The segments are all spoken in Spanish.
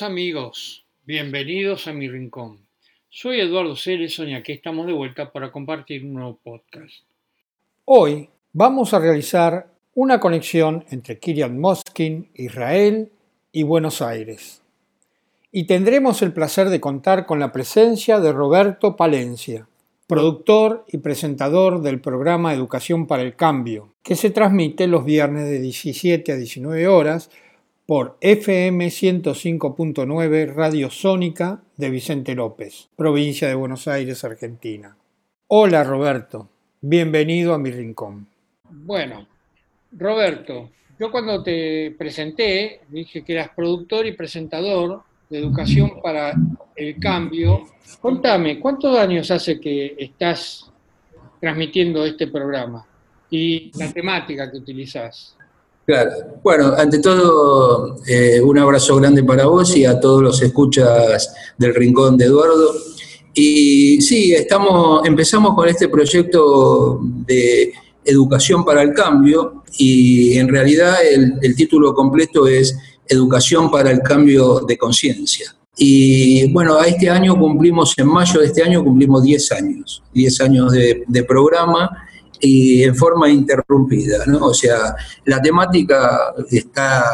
Amigos, bienvenidos a mi rincón. Soy Eduardo Cerezo y aquí estamos de vuelta para compartir un nuevo podcast. Hoy vamos a realizar una conexión entre Kiryat Moskin, Israel y Buenos Aires. Y tendremos el placer de contar con la presencia de Roberto Palencia, productor y presentador del programa Educación para el Cambio, que se transmite los viernes de 17 a 19 horas por FM 105.9 Radio Sónica de Vicente López, provincia de Buenos Aires, Argentina. Hola Roberto, bienvenido a mi rincón. Bueno, Roberto, yo cuando te presenté dije que eras productor y presentador de Educación para el Cambio. Contame, ¿cuántos años hace que estás transmitiendo este programa y la temática que utilizas? Claro. Bueno, ante todo, eh, un abrazo grande para vos y a todos los escuchas del Rincón de Eduardo. Y sí, estamos, empezamos con este proyecto de educación para el cambio y en realidad el, título completo es Educación para el cambio de conciencia. Y bueno, a este año cumplimos, en mayo de este año cumplimos 10 años, 10 años de programa y en forma interrumpida, ¿no? O sea, la temática está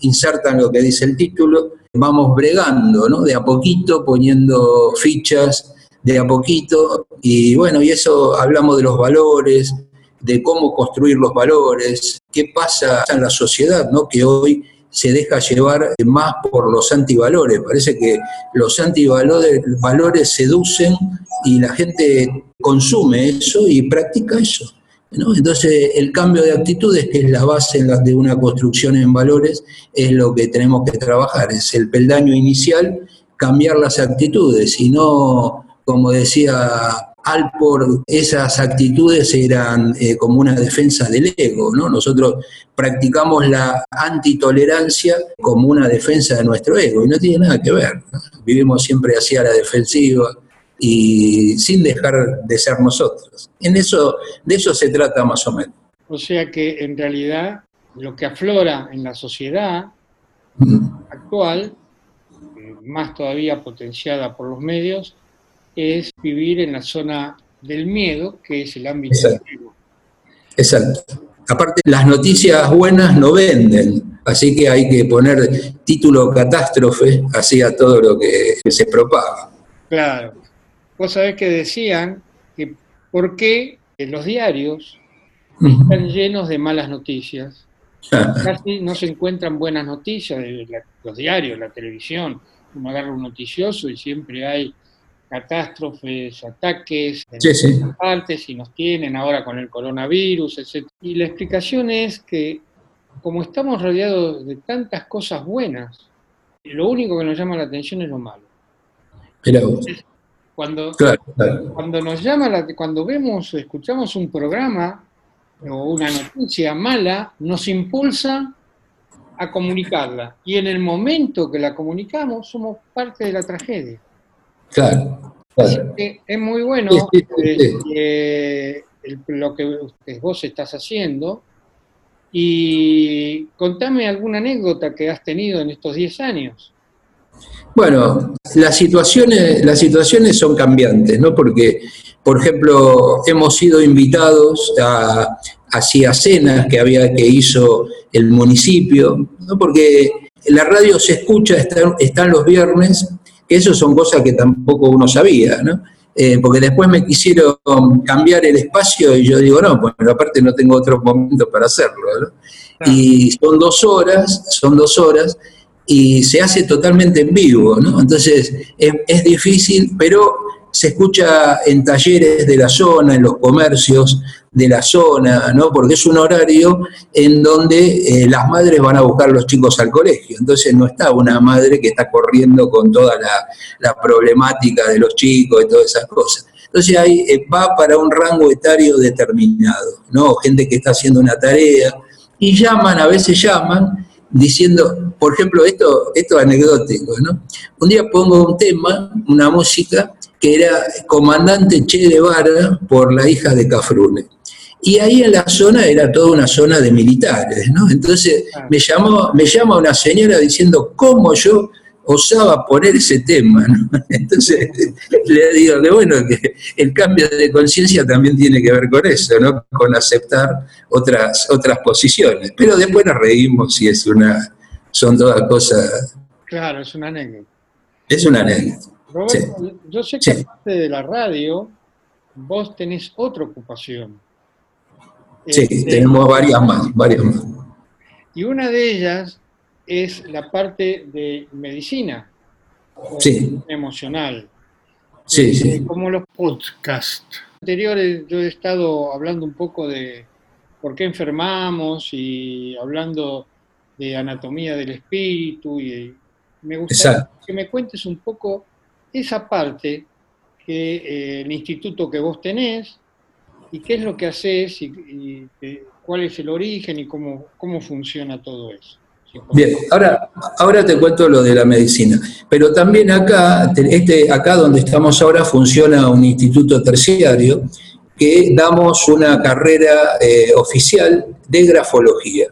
inserta en lo que dice el título, vamos bregando, ¿no? De a poquito, poniendo fichas, de a poquito, y bueno, y eso hablamos de los valores, de cómo construir los valores, qué pasa en la sociedad, ¿no? Que hoy se deja llevar más por los antivalores. Parece que los antivalores valores seducen y la gente consume eso y practica eso. Entonces, el cambio de actitudes, que es la base de una construcción en valores, es lo que tenemos que trabajar, es el peldaño inicial, cambiar las actitudes, y no, como decía Alpor, esas actitudes eran eh, como una defensa del ego, ¿no? Nosotros practicamos la antitolerancia como una defensa de nuestro ego, y no tiene nada que ver, vivimos siempre hacia la defensiva, y sin dejar de ser nosotros. En eso, de eso se trata más o menos. O sea que en realidad lo que aflora en la sociedad actual, más todavía potenciada por los medios, es vivir en la zona del miedo, que es el ámbito Exacto. Exacto. Aparte, las noticias buenas no venden, así que hay que poner título catástrofe así a todo lo que se propaga. Claro. Vos sabés que decían que por qué los diarios están llenos de malas noticias. Casi no se encuentran buenas noticias de los diarios, la televisión. Uno agarra un noticioso y siempre hay catástrofes, ataques en sí, partes y nos tienen ahora con el coronavirus, etc. Y la explicación es que como estamos rodeados de tantas cosas buenas, lo único que nos llama la atención es lo malo. Cuando, cuando nos llama, la, cuando vemos, escuchamos un programa o una noticia mala, nos impulsa a comunicarla. Y en el momento que la comunicamos, somos parte de la tragedia. Claro. es muy bueno lo que vos estás haciendo. Y contame alguna anécdota que has tenido en estos 10 años. Bueno, las situaciones, las situaciones son cambiantes, ¿no? Porque, por ejemplo, hemos sido invitados a, hacia cenas que había que hizo el municipio, ¿no? Porque la radio se escucha, están, los viernes, que eso son cosas que tampoco uno sabía, ¿no? Eh, porque después me quisieron cambiar el espacio y yo digo, no, pues aparte no tengo otro momento para hacerlo, ¿no? Y son dos horas, son dos horas, y se hace totalmente en vivo, ¿no? Entonces es, difícil, pero se escucha en talleres de la zona, en los comercios de la zona, ¿no? Porque es un horario en donde eh, las madres van a buscar a los chicos al colegio. Entonces no está una madre que está corriendo con toda la, problemática de los chicos y todas esas cosas. Entonces ahí eh, va para un rango etario determinado, ¿no? Gente que está haciendo una tarea y llaman, a veces llaman diciendo, por ejemplo, esto, esto es anecdótico, ¿no? Un día pongo un tema, una música, que era Comandante Che Guevara por la hija de Cafrune. Y ahí en la zona era toda una zona de militares, ¿no? Entonces me, llamó, me llama una señora diciendo, ¿cómo yo osaba poner ese tema. Entonces le digo que bueno, que el cambio de conciencia también tiene que ver con eso, ¿no? con aceptar otras, otras posiciones. Pero después nos reímos y es una, son todas cosas. Claro, es una anécdota. Es una anécdota. Roberto, yo sé que aparte de la radio, vos tenés otra ocupación. Sí, este, tenemos varias más, varias más. Y una de ellas es la parte de medicina sí. emocional. Sí, sí. Eh, como los podcasts anteriores, yo he estado hablando un poco de por qué enfermamos y hablando de anatomía del espíritu y me gustaría que me cuentes un poco esa parte que eh, el instituto que vos tenés y qué es lo que haces y, cuál es el origen y cómo, cómo funciona todo eso. Bien, ahora, ahora te cuento lo de la medicina, pero también acá, este, acá donde estamos ahora funciona un instituto terciario que damos una carrera eh, oficial de grafología.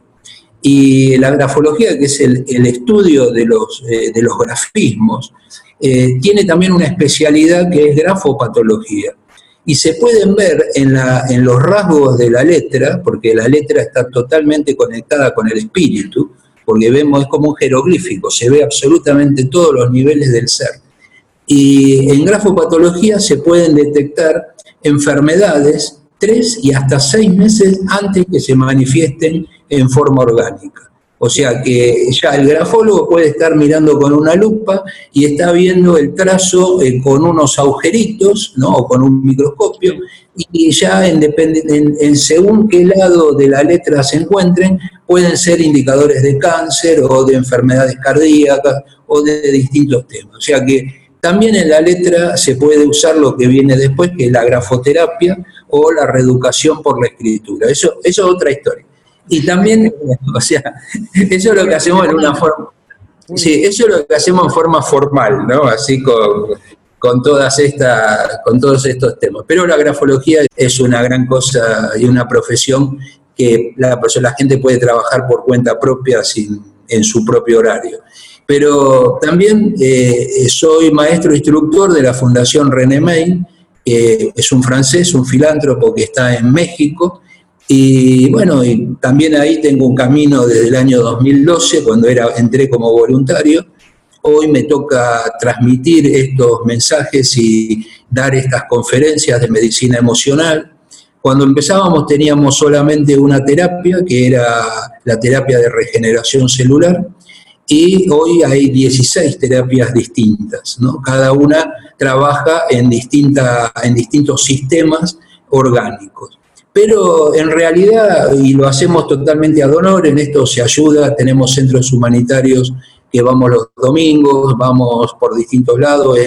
Y la grafología, que es el, estudio de los, eh, grafismos, eh, tiene también una especialidad que es grafopatología. Y se pueden ver en, en los rasgos de la letra, porque la letra está totalmente conectada con el espíritu, porque vemos, es como un jeroglífico, se ve absolutamente todos los niveles del ser. Y en grafopatología se pueden detectar enfermedades tres y hasta seis meses antes que se manifiesten en forma orgánica. O sea que ya el grafólogo puede estar mirando con una lupa y está viendo el trazo eh, con unos agujeritos, ¿no? O con un microscopio, y ya en, en, según qué lado de la letra se encuentren, pueden ser indicadores de cáncer o de enfermedades cardíacas o de distintos temas. O sea que también en la letra se puede usar lo que viene después, que es la grafoterapia o la reeducación por la escritura. Eso, eso es otra historia. Y también, o sea, eso es lo que hacemos en una forma, sí, eso es lo que hacemos en forma formal, ¿no? Así con, con todas estas, con todos estos temas. Pero la grafología es una gran cosa y una profesión que la, la gente puede trabajar por cuenta propia sin, en su propio horario. Pero también eh, soy maestro instructor de la Fundación René May, que es un francés, un filántropo que está en México, y bueno, y también ahí tengo un camino desde el año 2012, cuando era, entré como voluntario. Hoy me toca transmitir estos mensajes y dar estas conferencias de medicina emocional. Cuando empezábamos teníamos solamente una terapia, que era la terapia de regeneración celular, y hoy hay 16 terapias distintas. ¿no? Cada una trabaja en, distinta, en distintos sistemas orgánicos pero en realidad, y lo hacemos totalmente ad honor, en esto se ayuda, tenemos centros humanitarios que vamos los domingos, vamos por distintos lados,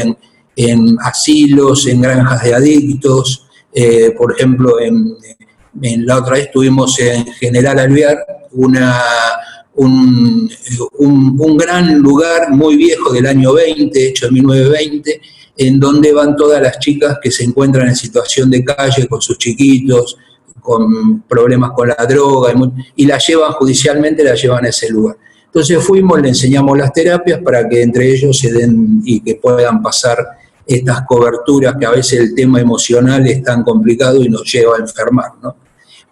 en, asilos, en granjas de adictos, eh, por ejemplo, en, la otra vez estuvimos en General Alvear, una, un, un, gran lugar muy viejo del año 20, hecho en 1920, en donde van todas las chicas que se encuentran en situación de calle con sus chiquitos, con problemas con la droga y, la llevan judicialmente, la llevan a ese lugar. Entonces fuimos, le enseñamos las terapias para que entre ellos se den y que puedan pasar estas coberturas que a veces el tema emocional es tan complicado y nos lleva a enfermar, ¿no?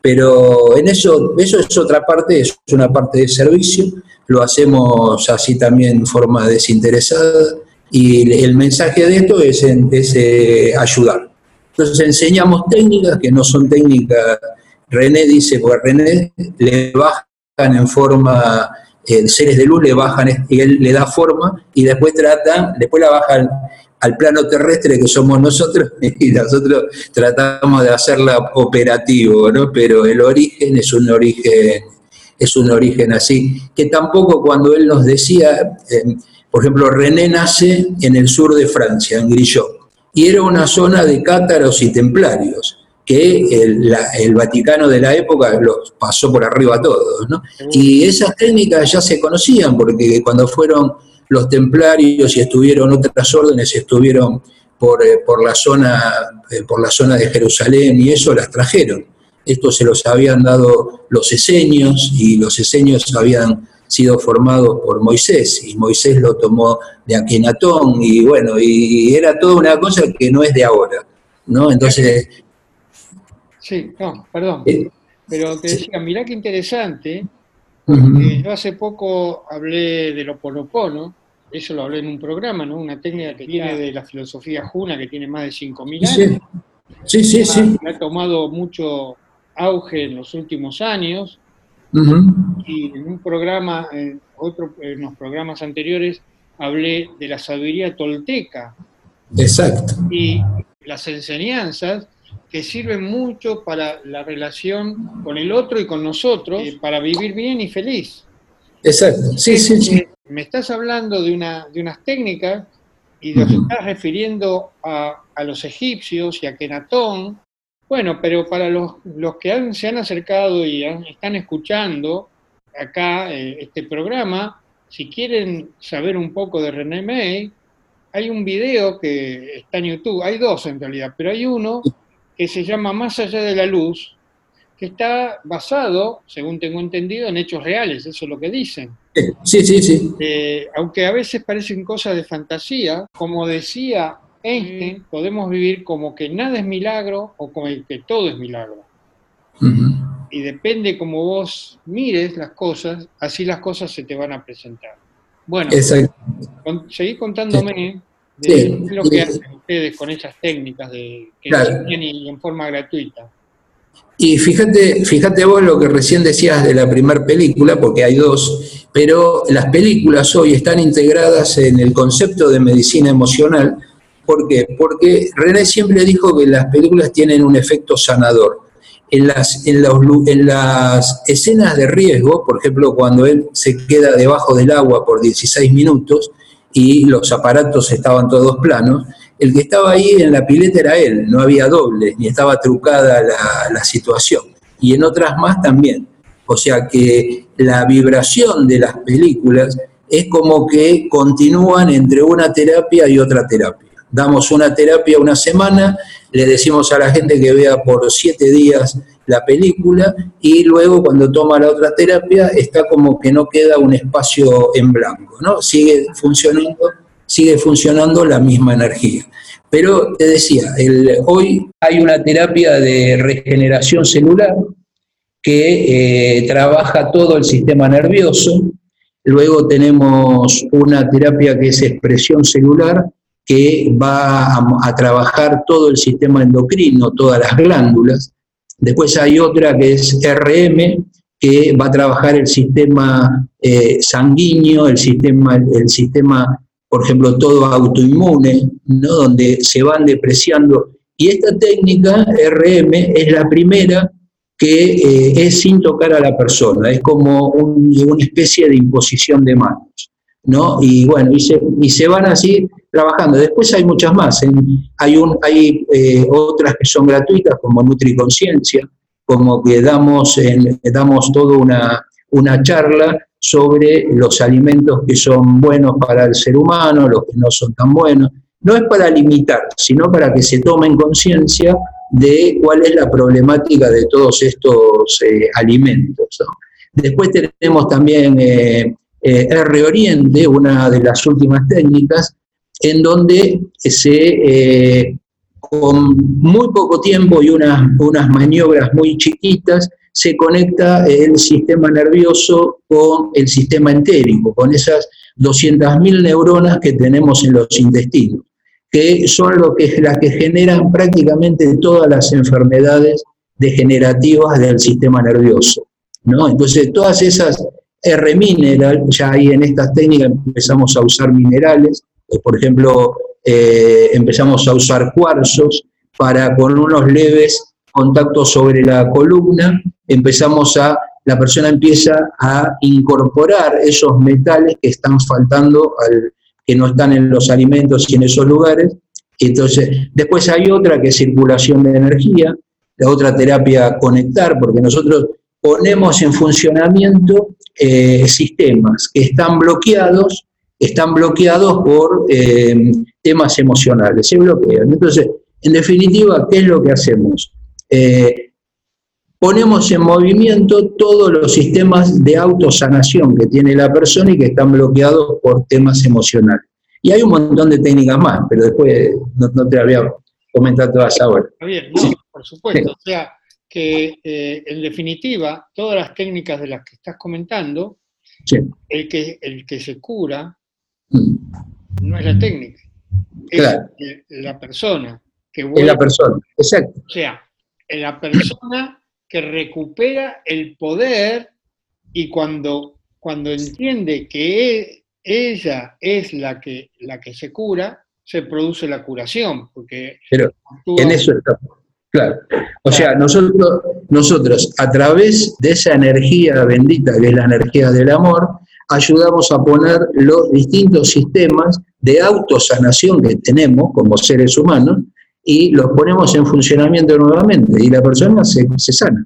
Pero en eso, eso es otra parte, es una parte de servicio, lo hacemos así también en forma desinteresada y el mensaje de esto es, es eh, ayudar. Entonces enseñamos técnicas que no son técnicas, René dice, porque René le bajan en forma, eh, seres de luz le bajan, y él le da forma y después tratan, después la bajan al plano terrestre que somos nosotros y nosotros tratamos de hacerla operativo, ¿no? Pero el origen es un origen, es un origen así, que tampoco cuando él nos decía, eh, por ejemplo, René nace en el sur de Francia, en Grillot, y era una zona de cátaros y templarios, que el, Vaticano de la época los pasó por arriba a todos. ¿no? Y esas técnicas ya se conocían, porque cuando fueron los templarios y estuvieron otras órdenes, estuvieron por, eh, por, la zona, eh, por la zona de Jerusalén y eso, las trajeron. Esto se los habían dado los eseños y los eseños habían sido formados por Moisés y Moisés lo tomó de Akenatón y bueno, y era toda una cosa que no es de ahora, ¿no? Entonces... Sí, no, perdón. Eh, pero te decía, mirá qué interesante, yo hace poco hablé de lo ponopono, eso lo hablé en un programa, ¿no? Una técnica que viene de la filosofía juna, que tiene más de 5.000 años. Sí, sí, sí. Ha tomado mucho auge en los últimos años. Y en un programa, en, otro, en los programas anteriores, hablé de la sabiduría tolteca. Exacto. Y las enseñanzas que sirven mucho para la relación con el otro y con nosotros, eh, para vivir bien y feliz. Exacto, sí, sí, sí. Me estás hablando de, una, de unas técnicas y te estás refiriendo a, a, los egipcios y a Kenatón. Bueno, pero para los, los que se han acercado y están escuchando acá eh, este programa, si quieren saber un poco de René May, hay un video que está en YouTube, hay dos en realidad, pero hay uno que se llama Más allá de la luz, que está basado, según tengo entendido, en hechos reales, eso es lo que dicen. Sí, sí, sí. Eh, aunque a veces parecen cosas de fantasía, como decía Einstein, podemos vivir como que nada es milagro o como que todo es milagro. Y depende como vos mires las cosas, así las cosas se te van a presentar. Bueno, seguí contándome de lo que hacen ustedes con esas técnicas de que y en forma gratuita. Y fíjate, fíjate vos lo que recién decías de la primera película, porque hay dos, pero las películas hoy están integradas en el concepto de medicina emocional. ¿Por qué? Porque René siempre dijo que las películas tienen un efecto sanador. En las, en, en las escenas de riesgo, por ejemplo, cuando él se queda debajo del agua por 16 minutos y los aparatos estaban todos planos, el que estaba ahí en la pileta era él, no había doble, ni estaba trucada la, situación. Y en otras más también. O sea que la vibración de las películas es como que continúan entre una terapia y otra terapia. Damos una terapia una semana, le decimos a la gente que vea por siete días la película y luego cuando toma la otra terapia está como que no queda un espacio en blanco, ¿no? Sigue funcionando sigue funcionando la misma energía. Pero te decía, hoy hay una terapia de regeneración celular que eh, trabaja todo el sistema nervioso. Luego tenemos una terapia que es expresión celular, que va a, trabajar todo el sistema endocrino, todas las glándulas. Después hay otra que es RM, que va a trabajar el sistema eh, sanguíneo, el sistema, el sistema por ejemplo, todo autoinmune, donde se van depreciando. Y esta técnica RM es la primera que eh, es sin tocar a la persona, es como una especie de imposición de manos. ¿no? Y bueno, y se van así trabajando. Después hay muchas más. hay un, hay eh, otras que son gratuitas, como NutriConciencia, como que damos, toda una, charla sobre los alimentos que son buenos para el ser humano, los que no son tan buenos. No es para limitar, sino para que se tomen conciencia de cuál es la problemática de todos estos eh, alimentos. Después tenemos también eh, eh, R Oriente, una de las últimas técnicas, en donde se, con muy poco tiempo y unas, unas maniobras muy chiquitas, se conecta el sistema nervioso con el sistema entérico, con esas 200.000 neuronas que tenemos en los intestinos, que son lo que, las que generan prácticamente todas las enfermedades degenerativas del sistema nervioso. ¿no? Entonces, todas esas R-mineral, ya ahí en estas técnicas empezamos a usar minerales, por ejemplo, eh, empezamos a usar cuarzos para con unos leves contacto sobre la columna, empezamos a, la persona empieza a incorporar esos metales que están faltando, al, que no están en los alimentos y en esos lugares. Entonces, después hay otra que es circulación de energía, la otra terapia conectar, porque nosotros ponemos en funcionamiento eh, sistemas que están bloqueados, están bloqueados por eh, temas emocionales, se bloquean. Entonces, en definitiva, ¿qué es lo que hacemos? Eh, ponemos en movimiento todos los sistemas de autosanación que tiene la persona y que están bloqueados por temas emocionales. Y hay un montón de técnicas más, pero después no, te había comentado todas ahora. Bien, no, por supuesto. O sea, que eh, en definitiva, todas las técnicas de las que estás comentando, el, que, el que se cura. No es la técnica, es la persona. Que es la persona, exacto. O sea, la persona que recupera el poder y cuando, cuando entiende que e, ella es la que, la que se cura, se produce la curación. Porque Pero en eso estamos. Claro. O sea, nosotros, nosotros a través de esa energía bendita, que es la energía del amor, ayudamos a poner los distintos sistemas de autosanación que tenemos como seres humanos y los ponemos en funcionamiento nuevamente y la persona se, sana.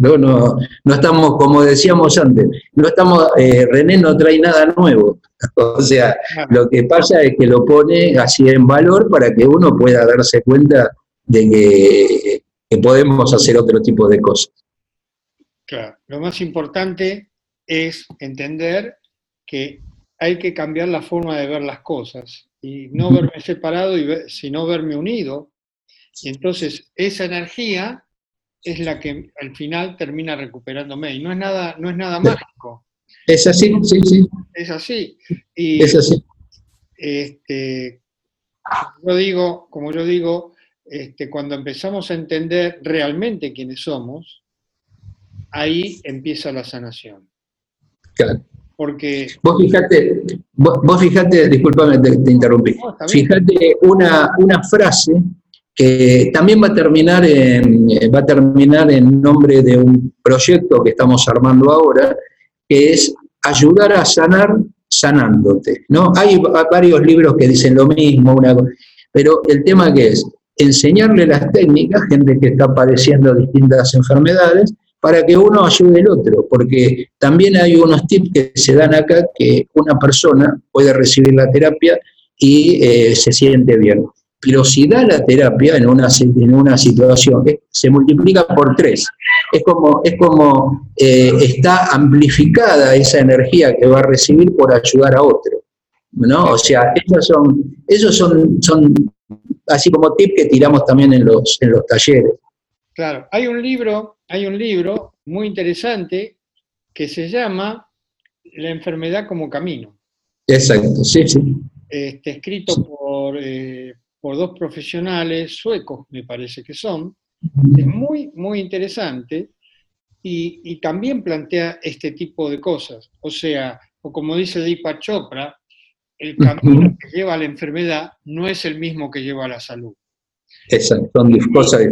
No, no, no, estamos, como decíamos antes, no estamos, eh, René no trae nada nuevo. O sea, lo que pasa es que lo pone así en valor para que uno pueda darse cuenta de que, que podemos hacer otro tipo de cosas. Claro, lo más importante es entender que hay que cambiar la forma de ver las cosas y no verme separado, y sino verme unido y entonces esa energía es la que al final termina recuperándome. Y no es nada, no es nada mágico. Es así, sí, sí. Es así. Y, es así. Este, yo digo, como yo digo este, cuando empezamos a entender realmente quiénes somos, ahí empieza la sanación. Claro. Porque. Vos fijate, vos, fijate, discúlpame, te, interrumpí. fíjate una, una frase que también va a terminar en, eh, va a terminar en nombre de un proyecto que estamos armando ahora, que es ayudar a sanar sanándote. ¿no? Hay varios libros que dicen lo mismo, una, pero el tema que es enseñarle las técnicas, gente que está padeciendo distintas enfermedades, para que uno ayude al otro, porque también hay unos tips que se dan acá que una persona puede recibir la terapia y eh, se siente bien pero si da la terapia en una, en una situación, se multiplica por tres. Es como, es como eh, está amplificada esa energía que va a recibir por ayudar a otro. ¿no? O sea, esos son, esos son, son así como tips que tiramos también en los, en los talleres. Claro, hay un libro, hay un libro muy interesante que se llama La enfermedad como camino. Exacto, sí, sí. Este, escrito por eh, por dos profesionales suecos, me parece que son. Es muy, muy interesante y, también plantea este tipo de cosas. O sea, o como dice Deepak Chopra, el camino que lleva a la enfermedad no es el mismo que lleva a la salud. Exacto, son cosas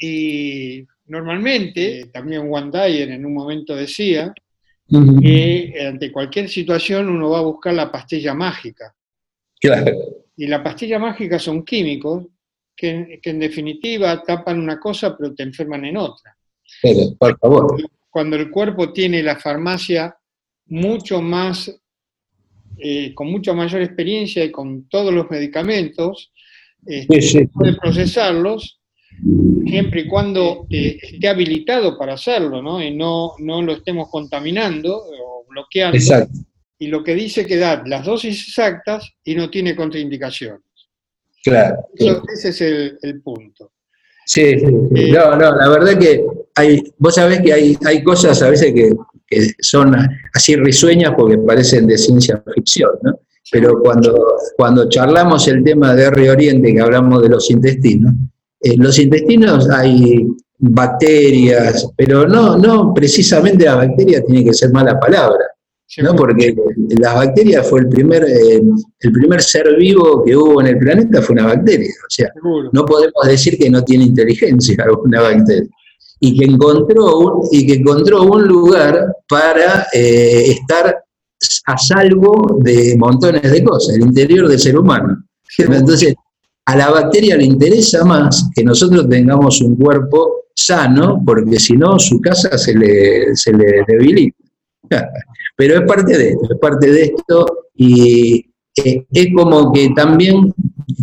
Y normalmente, también Juan Dyer en un momento decía, que ante cualquier situación uno va a buscar la pastilla mágica. Claro. Y la pastilla mágica son químicos que, en definitiva tapan una cosa pero te enferman en otra. Pero, por favor. Cuando el cuerpo tiene la farmacia mucho más, eh, con mucha mayor experiencia y con todos los medicamentos, este, puede procesarlos siempre y cuando eh, esté habilitado para hacerlo, ¿no? Y no, no lo estemos contaminando o bloqueando. Exacto y lo que dice que da las dosis exactas y no tiene contraindicaciones. Claro. ese es el, punto. Sí, sí, eh, no, no, la verdad que hay, vos sabés que hay, hay cosas a veces que, son así risueñas porque parecen de ciencia ficción, ¿no? Pero cuando, cuando charlamos el tema de R Oriente, que hablamos de los intestinos, eh, los intestinos hay bacterias, pero no, no precisamente la bacteria tiene que ser mala palabra. ¿no? Porque las bacterias fue el primer, eh, el primer ser vivo que hubo en el planeta, fue una bacteria. O sea, no podemos decir que no tiene inteligencia una bacteria. Y que encontró un, y que encontró un lugar para eh, estar a salvo de montones de cosas, el interior del ser humano. Entonces, a la bacteria le interesa más que nosotros tengamos un cuerpo sano, porque si no, su casa se le, se le debilita. Pero es parte de esto, es parte de esto y es como que también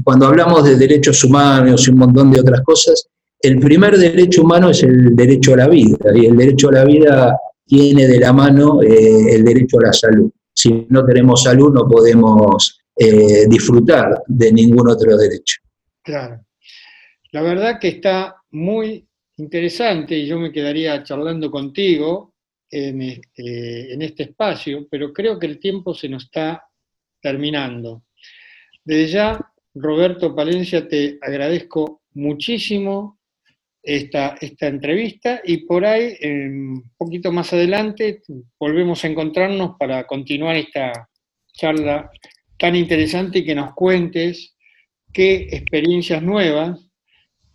cuando hablamos de derechos humanos y un montón de otras cosas, el primer derecho humano es el derecho a la vida, y el derecho a la vida tiene de la mano eh, el derecho a la salud. Si no tenemos salud no podemos eh, disfrutar de ningún otro derecho. Claro. La verdad que está muy interesante y yo me quedaría charlando contigo en, eh, en este espacio, pero creo que el tiempo se nos está terminando. Desde ya, Roberto Palencia, te agradezco muchísimo esta, esta entrevista y por ahí, un poquito más adelante, volvemos a encontrarnos para continuar esta charla tan interesante que nos cuentes qué experiencias nuevas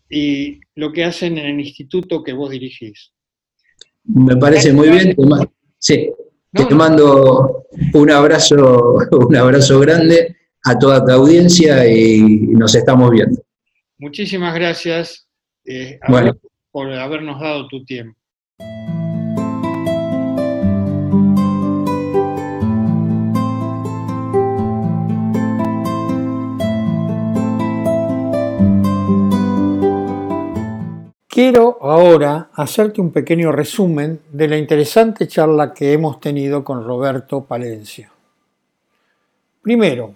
y lo que hacen en el instituto que vos dirigís. Me parece muy bien. Sí, te mando un abrazo, un abrazo grande a toda tu audiencia y nos estamos viendo. Muchísimas gracias eh, por habernos dado tu tiempo. Quiero ahora hacerte un pequeño resumen de la interesante charla que hemos tenido con Roberto Palencia. Primero,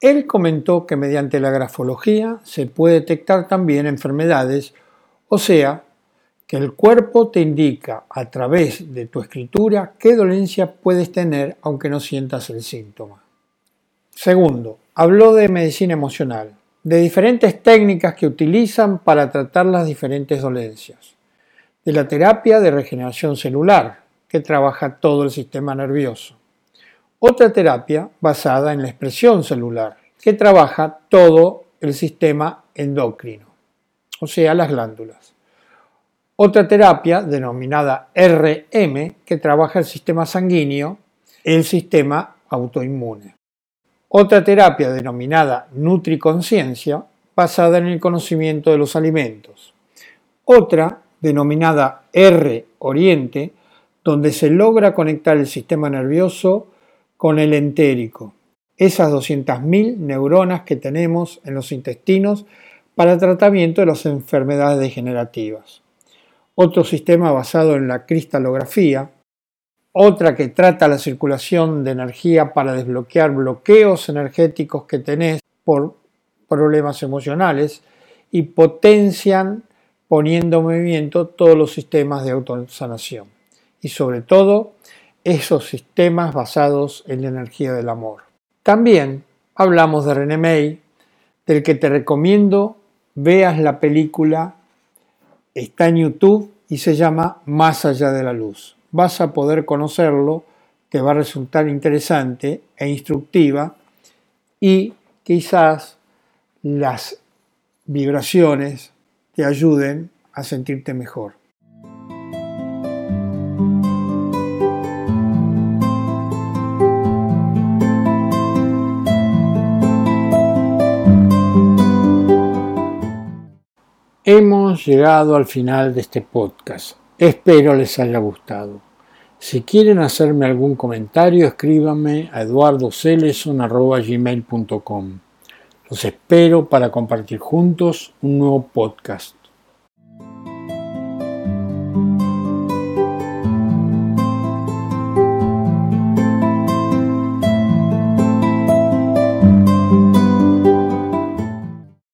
él comentó que mediante la grafología se puede detectar también enfermedades o sea, que el cuerpo te indica a través de tu escritura qué dolencia puedes tener aunque no sientas el síntoma. Segundo, habló de medicina emocional, de diferentes técnicas que utilizan para tratar las diferentes dolencias, de la terapia de regeneración celular, que trabaja todo el sistema nervioso, otra terapia basada en la expresión celular, que trabaja todo el sistema endocrino o sea, las glándulas. Otra terapia denominada RM, que trabaja el sistema sanguíneo, el sistema autoinmune. Otra terapia denominada nutriconciencia, basada en el conocimiento de los alimentos. Otra denominada R Oriente, donde se logra conectar el sistema nervioso con el entérico, esas 200.000 neuronas que tenemos en los intestinos para el tratamiento de las enfermedades degenerativas. Otro sistema basado en la cristalografía, otra que trata la circulación de energía para desbloquear bloqueos energéticos que tenés por problemas emocionales y potencian poniendo en movimiento todos los sistemas de autosanación y sobre todo esos sistemas basados en la energía del amor. También hablamos de René May, del que te recomiendo veas la película, está en YouTube y se llama Más allá de la luz. Vas a poder conocerlo, te va a resultar interesante e instructiva y quizás las vibraciones te ayuden a sentirte mejor. Hemos llegado al final de este podcast. Espero les haya gustado. Si quieren hacerme algún comentario, escríbanme a eduardoceleson.gmail.com. Los espero para compartir juntos un nuevo podcast.